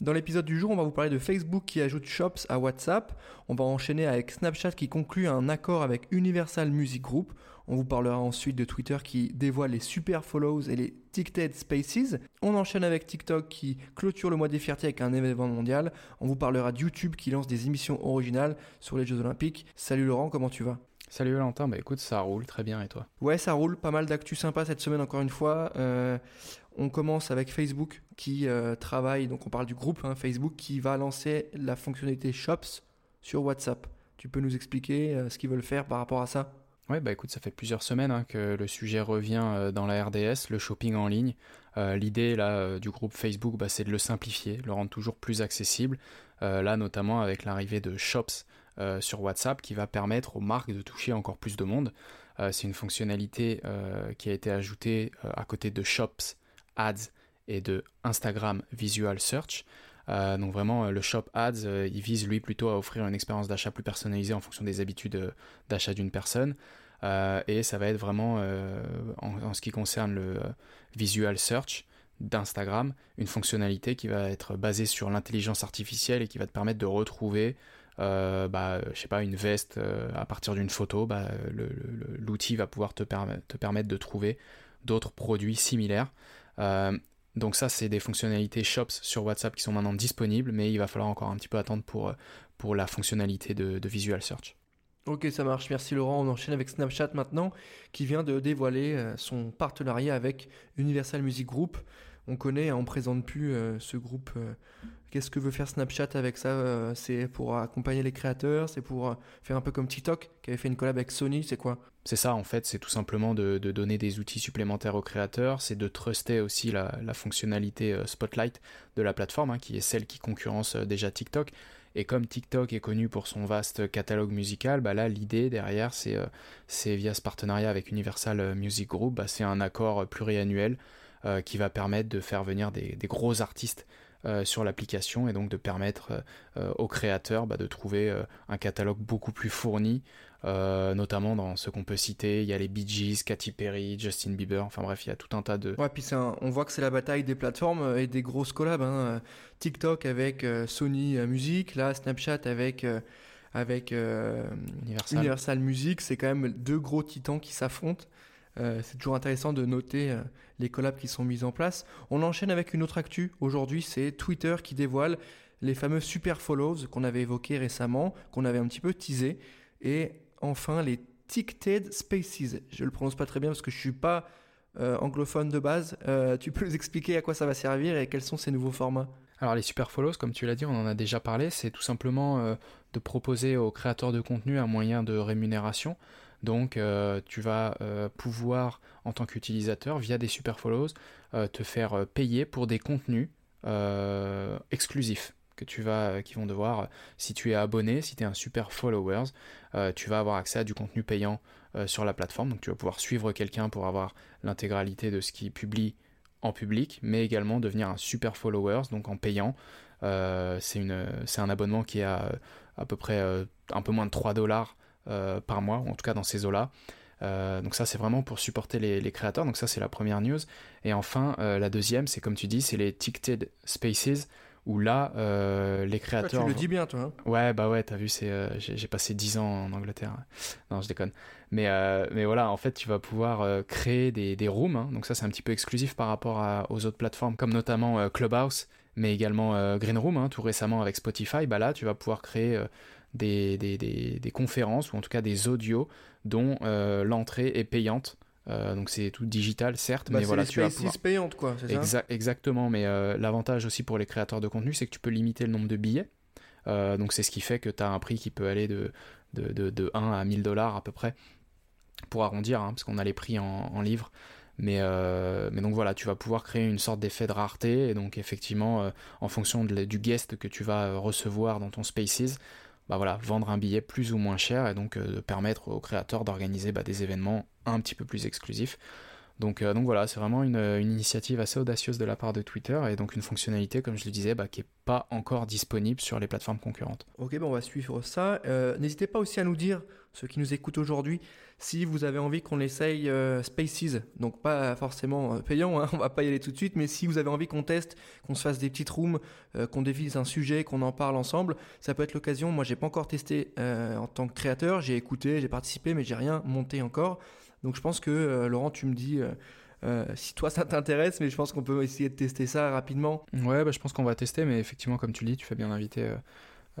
Dans l'épisode du jour, on va vous parler de Facebook qui ajoute Shops à WhatsApp, on va enchaîner avec Snapchat qui conclut un accord avec Universal Music Group, on vous parlera ensuite de Twitter qui dévoile les super follows et les TikTok Spaces. On enchaîne avec TikTok qui clôture le mois des fiertés avec un événement mondial. On vous parlera de YouTube qui lance des émissions originales sur les Jeux Olympiques. Salut Laurent, comment tu vas? Salut Valentin, bah écoute, ça roule très bien et toi? Ouais, ça roule, pas mal d'actu sympa cette semaine encore une fois. Euh, on commence avec Facebook qui euh, travaille, donc on parle du groupe hein, Facebook qui va lancer la fonctionnalité Shops sur WhatsApp. Tu peux nous expliquer euh, ce qu'ils veulent faire par rapport à ça? Ouais, bah écoute, ça fait plusieurs semaines hein, que le sujet revient dans la RDS, le shopping en ligne. L'idée là du groupe Facebook, bah, c'est de le simplifier, le rendre toujours plus accessible. là, notamment avec l'arrivée de Shops sur WhatsApp, qui va permettre aux marques de toucher encore plus de monde. c'est une fonctionnalité qui a été ajoutée à côté de Shops Ads et de Instagram Visual Search. Euh, donc vraiment, euh, le Shop Ads, euh, il vise lui plutôt à offrir une expérience d'achat plus personnalisée en fonction des habitudes d'achat d'une personne. et ça va être vraiment, en, ce qui concerne le Visual Search d'Instagram, une fonctionnalité qui va être basée sur l'intelligence artificielle et qui va te permettre de retrouver bah, je sais pas, une veste à partir d'une photo, bah, l'outil va pouvoir te, permettre de trouver d'autres produits similaires. Donc ça, c'est des fonctionnalités Shops sur WhatsApp qui sont maintenant disponibles, mais il va falloir encore un petit peu attendre pour, euh, pour la fonctionnalité de, Visual Search. Ok, ça marche. Merci Laurent. On enchaîne avec Snapchat maintenant, qui vient de dévoiler euh, son partenariat avec Universal Music Group. On connaît, on présente plus euh, ce groupe Qu'est-ce que veut faire Snapchat avec ça euh, C'est pour accompagner les créateurs C'est pour euh, faire un peu comme TikTok qui avait fait une collab avec Sony C'est quoi? C'est ça en fait, c'est tout simplement de, donner des outils supplémentaires aux créateurs, c'est de truster aussi la, fonctionnalité euh, Spotlight de la plateforme, hein, qui est celle qui concurrence déjà TikTok. Et comme TikTok est connu pour son vaste catalogue musical, bah là l'idée derrière c'est via ce partenariat avec Universal Music Group, bah, c'est un accord pluriannuel qui va permettre de faire venir des gros artistes euh, sur l'application et donc de permettre euh, euh, aux créateurs bah, de trouver un catalogue beaucoup plus fourni, notamment dans ce qu'on peut citer. Il y a les Bee Gees, Katy Perry, Justin Bieber, enfin bref, il y a tout un tas de. Ouais, puis on voit que c'est la bataille des plateformes et des grosses collabs. Hein. TikTok avec Sony Music, là Snapchat avec avec Universal. Universal. Music, c'est quand même deux gros titans qui s'affrontent. Euh, c'est toujours intéressant de noter euh, les collabs qui sont mis en place. On enchaîne avec une autre actu. Aujourd'hui, c'est Twitter qui dévoile les fameux super follows qu'on avait évoqués récemment, qu'on avait un petit peu teasé. Et enfin, les Ticted Spaces. Je le prononce pas très bien parce que je suis pas euh, anglophone de base. tu peux nous expliquer à quoi ça va servir et quels sont ces nouveaux formats? Alors les super follows, comme tu l'as dit, on en a déjà parlé, c'est tout simplement de proposer aux créateurs de contenu un moyen de rémunération. Donc euh, tu vas euh, pouvoir en tant qu'utilisateur via des super follows euh, te faire payer pour des contenus exclusifs que tu vas qui vont devoir si tu es abonné, si tu es un super followers, tu vas avoir accès à du contenu payant sur la plateforme. Donc tu vas pouvoir suivre quelqu'un pour avoir l'intégralité de ce qu'il publie en public, mais également devenir un super followers, donc en payant. c'est un abonnement qui est à, peu près un peu moins de 3 dollars par mois, ou en tout cas dans ces eaux-là. Euh, donc ça c'est vraiment pour supporter les, créateurs, donc ça c'est la première news. Et enfin euh, la deuxième c'est comme tu dis, c'est les Ticketed Spaces, où là les créateurs... tu le dis bien toi. Hein ouais bah ouais, t'as vu, c'est j'ai passé 10 ans en Angleterre. Non je déconne. Mais, mais voilà, en fait tu vas pouvoir créer des, des rooms, hein. donc ça c'est un petit peu exclusif par rapport aux autres plateformes, comme notamment Clubhouse, mais également Green Room, hein, tout récemment avec Spotify, bah là tu vas pouvoir créer des, des, des, conférences ou en tout cas des audios dont euh, l'entrée est payante. Euh, donc c'est tout digital certes, bah, mais voilà tu vas pouvoir... payante quoi. Ça exactement, mais euh, l'avantage aussi pour les créateurs de contenu, c'est que tu peux limiter le nombre de billets. donc c'est ce qui fait que tu as un prix qui peut aller de, de, de, de 1 à 1000 dollars à peu près, pour arrondir, hein, parce qu'on a les prix en, en livres. Mais, mais, donc voilà, tu vas pouvoir créer une sorte d'effet de rareté, et donc effectivement, en fonction du guest que tu vas recevoir dans ton Spaces, bah voilà, vendre un billet plus ou moins cher et donc de permettre aux créateurs d'organiser bah, des événements un petit peu plus exclusifs. Donc, donc voilà, c'est vraiment une, une, initiative assez audacieuse de la part de Twitter et donc une fonctionnalité, comme je le disais, bah, qui n'est pas encore disponible sur les plateformes concurrentes. Ok, bon, on va suivre ça. N'hésitez pas aussi à nous dire, ceux qui nous écoutent aujourd'hui, si vous avez envie qu'on essaye euh, Spaces, donc pas forcément euh, payant, hein, on va pas y aller tout de suite, mais si vous avez envie qu'on teste, qu'on se fasse des petites rooms, euh, qu'on dévise un sujet, qu'on en parle ensemble, ça peut être l'occasion. Moi, j'ai pas encore testé en tant que créateur, j'ai écouté, j'ai participé, mais j'ai rien monté encore. Donc je pense que Laurent, tu me dis. si toi ça t'intéresse, mais je pense qu'on peut essayer de tester ça rapidement. Ouais, bah, je pense qu'on va tester, mais effectivement, comme tu le dis, tu fais bien inviter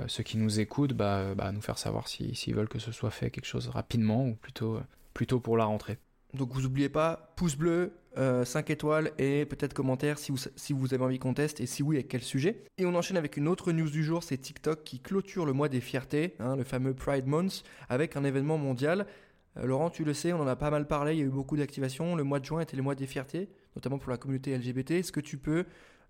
euh, ceux qui nous écoutent, bah, bah, nous faire savoir s'ils veulent que ce soit fait quelque chose rapidement ou plutôt, plutôt pour la rentrée. Donc vous n'oubliez pas, pouce bleu, 5 euh, étoiles et peut-être commentaire si vous, si vous avez envie qu'on teste et si oui, avec quel sujet. Et on enchaîne avec une autre news du jour, c'est TikTok qui clôture le mois des fiertés, hein, le fameux Pride Month, avec un événement mondial. Euh, Laurent, tu le sais, on en a pas mal parlé, il y a eu beaucoup d'activations. Le mois de juin était le mois des fiertés, notamment pour la communauté LGBT. Est-ce que tu peux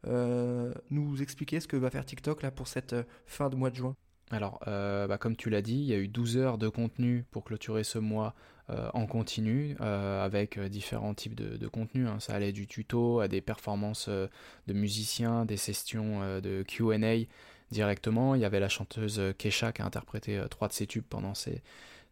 euh, nous expliquer ce que va faire TikTok là pour cette euh, fin de mois de juin? Alors, bah, comme tu l'as dit, il y a eu 12 heures de contenu pour clôturer ce mois en continu, avec différents types de, de contenus. Hein. Ça allait du tuto à des performances de musiciens, des sessions de QA directement. Il y avait la chanteuse Kesha qui a interprété trois de ses tubes pendant ces,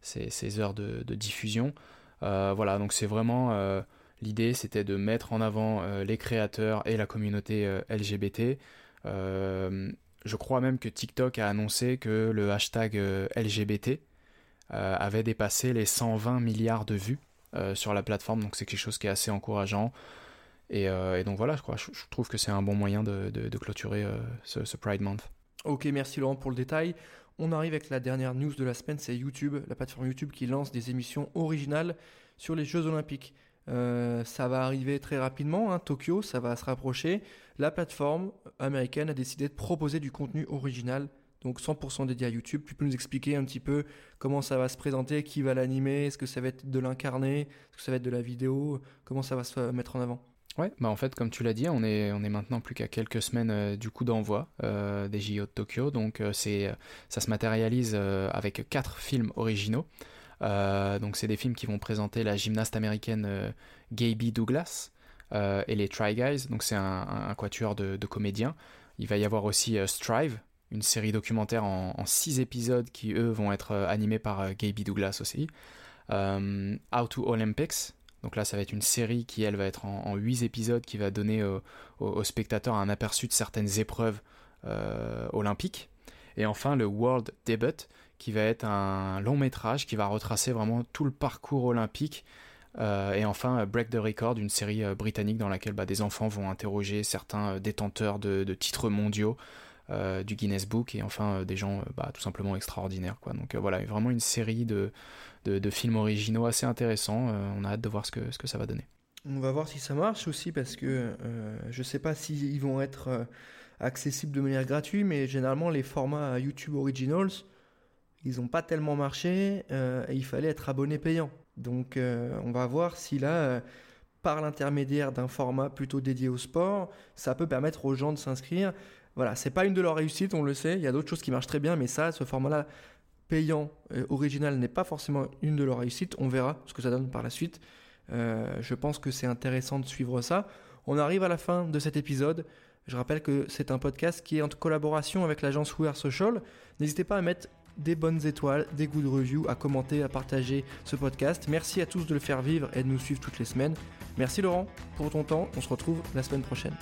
ces, heures de, diffusion. voilà, donc c'est vraiment L'idée, c'était de mettre en avant euh, les créateurs et la communauté euh, LGBT. Euh, je crois même que TikTok a annoncé que le hashtag LGBT avait dépassé les 120 milliards de vues sur la plateforme, donc c'est quelque chose qui est assez encourageant. Et, donc voilà, je, crois, je, trouve que c'est un bon moyen de, clôturer ce, ce, Pride Month. Ok, merci Laurent pour le détail. On arrive avec la dernière news de la semaine, c'est YouTube, la plateforme YouTube qui lance des émissions originales sur les Jeux Olympiques. Euh, ça va arriver très rapidement, hein, Tokyo, ça va se rapprocher. La plateforme américaine a décidé de proposer du contenu original, donc 100% dédié à YouTube. Tu peux nous expliquer un petit peu comment ça va se présenter, qui va l'animer, est-ce que ça va être de l'incarné, est-ce que ça va être de la vidéo, comment ça va se mettre en avant? Ouais, bah en fait, comme tu l'as dit, on est, on est maintenant plus qu'à quelques semaines euh, du coup d'envoi euh, des JO de Tokyo, donc c'est, ça se matérialise avec quatre films originaux. Euh, donc c'est des films qui vont présenter la gymnaste américaine euh, Gaby Douglas euh, et les Try Guys. Donc c'est un, quatuor de, comédiens. Il va y avoir aussi Strive, une série documentaire en, six épisodes qui eux vont être animés par Gaby Douglas aussi. How to Olympics. Donc là, ça va être une série qui, elle, va être en, huit épisodes, qui va donner aux spectateurs un aperçu de certaines épreuves olympiques. Et enfin, le World Debut, qui va être un long métrage qui va retracer vraiment tout le parcours olympique. Euh, et enfin, Break the Record, une série euh, britannique dans laquelle bah, des enfants vont interroger certains euh, détenteurs de, titres mondiaux du Guinness Book et enfin des gens bah, tout simplement extraordinaires. Quoi. Donc voilà, vraiment une série de, de, films originaux assez intéressants. on a hâte de voir ce que, ce que ça va donner. On va voir si ça marche aussi parce que je ne sais pas s'ils vont être accessibles de manière gratuite, mais généralement les formats YouTube Originals, ils n'ont pas tellement marché euh, et il fallait être abonné payant. Donc euh, on va voir si là, euh, par l'intermédiaire d'un format plutôt dédié au sport, ça peut permettre aux gens de s'inscrire. Voilà, c'est pas une de leurs réussites, on le sait. Il y a d'autres choses qui marchent très bien, mais ça, ce format-là payant, original, n'est pas forcément une de leurs réussites. On verra ce que ça donne par la suite. je pense que c'est intéressant de suivre ça. On arrive à la fin de cet épisode. Je rappelle que c'est un podcast qui est en collaboration avec l'agence We Social. N'hésitez pas à mettre des bonnes étoiles, des goûts de review, à commenter, à partager ce podcast. Merci à tous de le faire vivre et de nous suivre toutes les semaines. Merci Laurent pour ton temps. On se retrouve la semaine prochaine.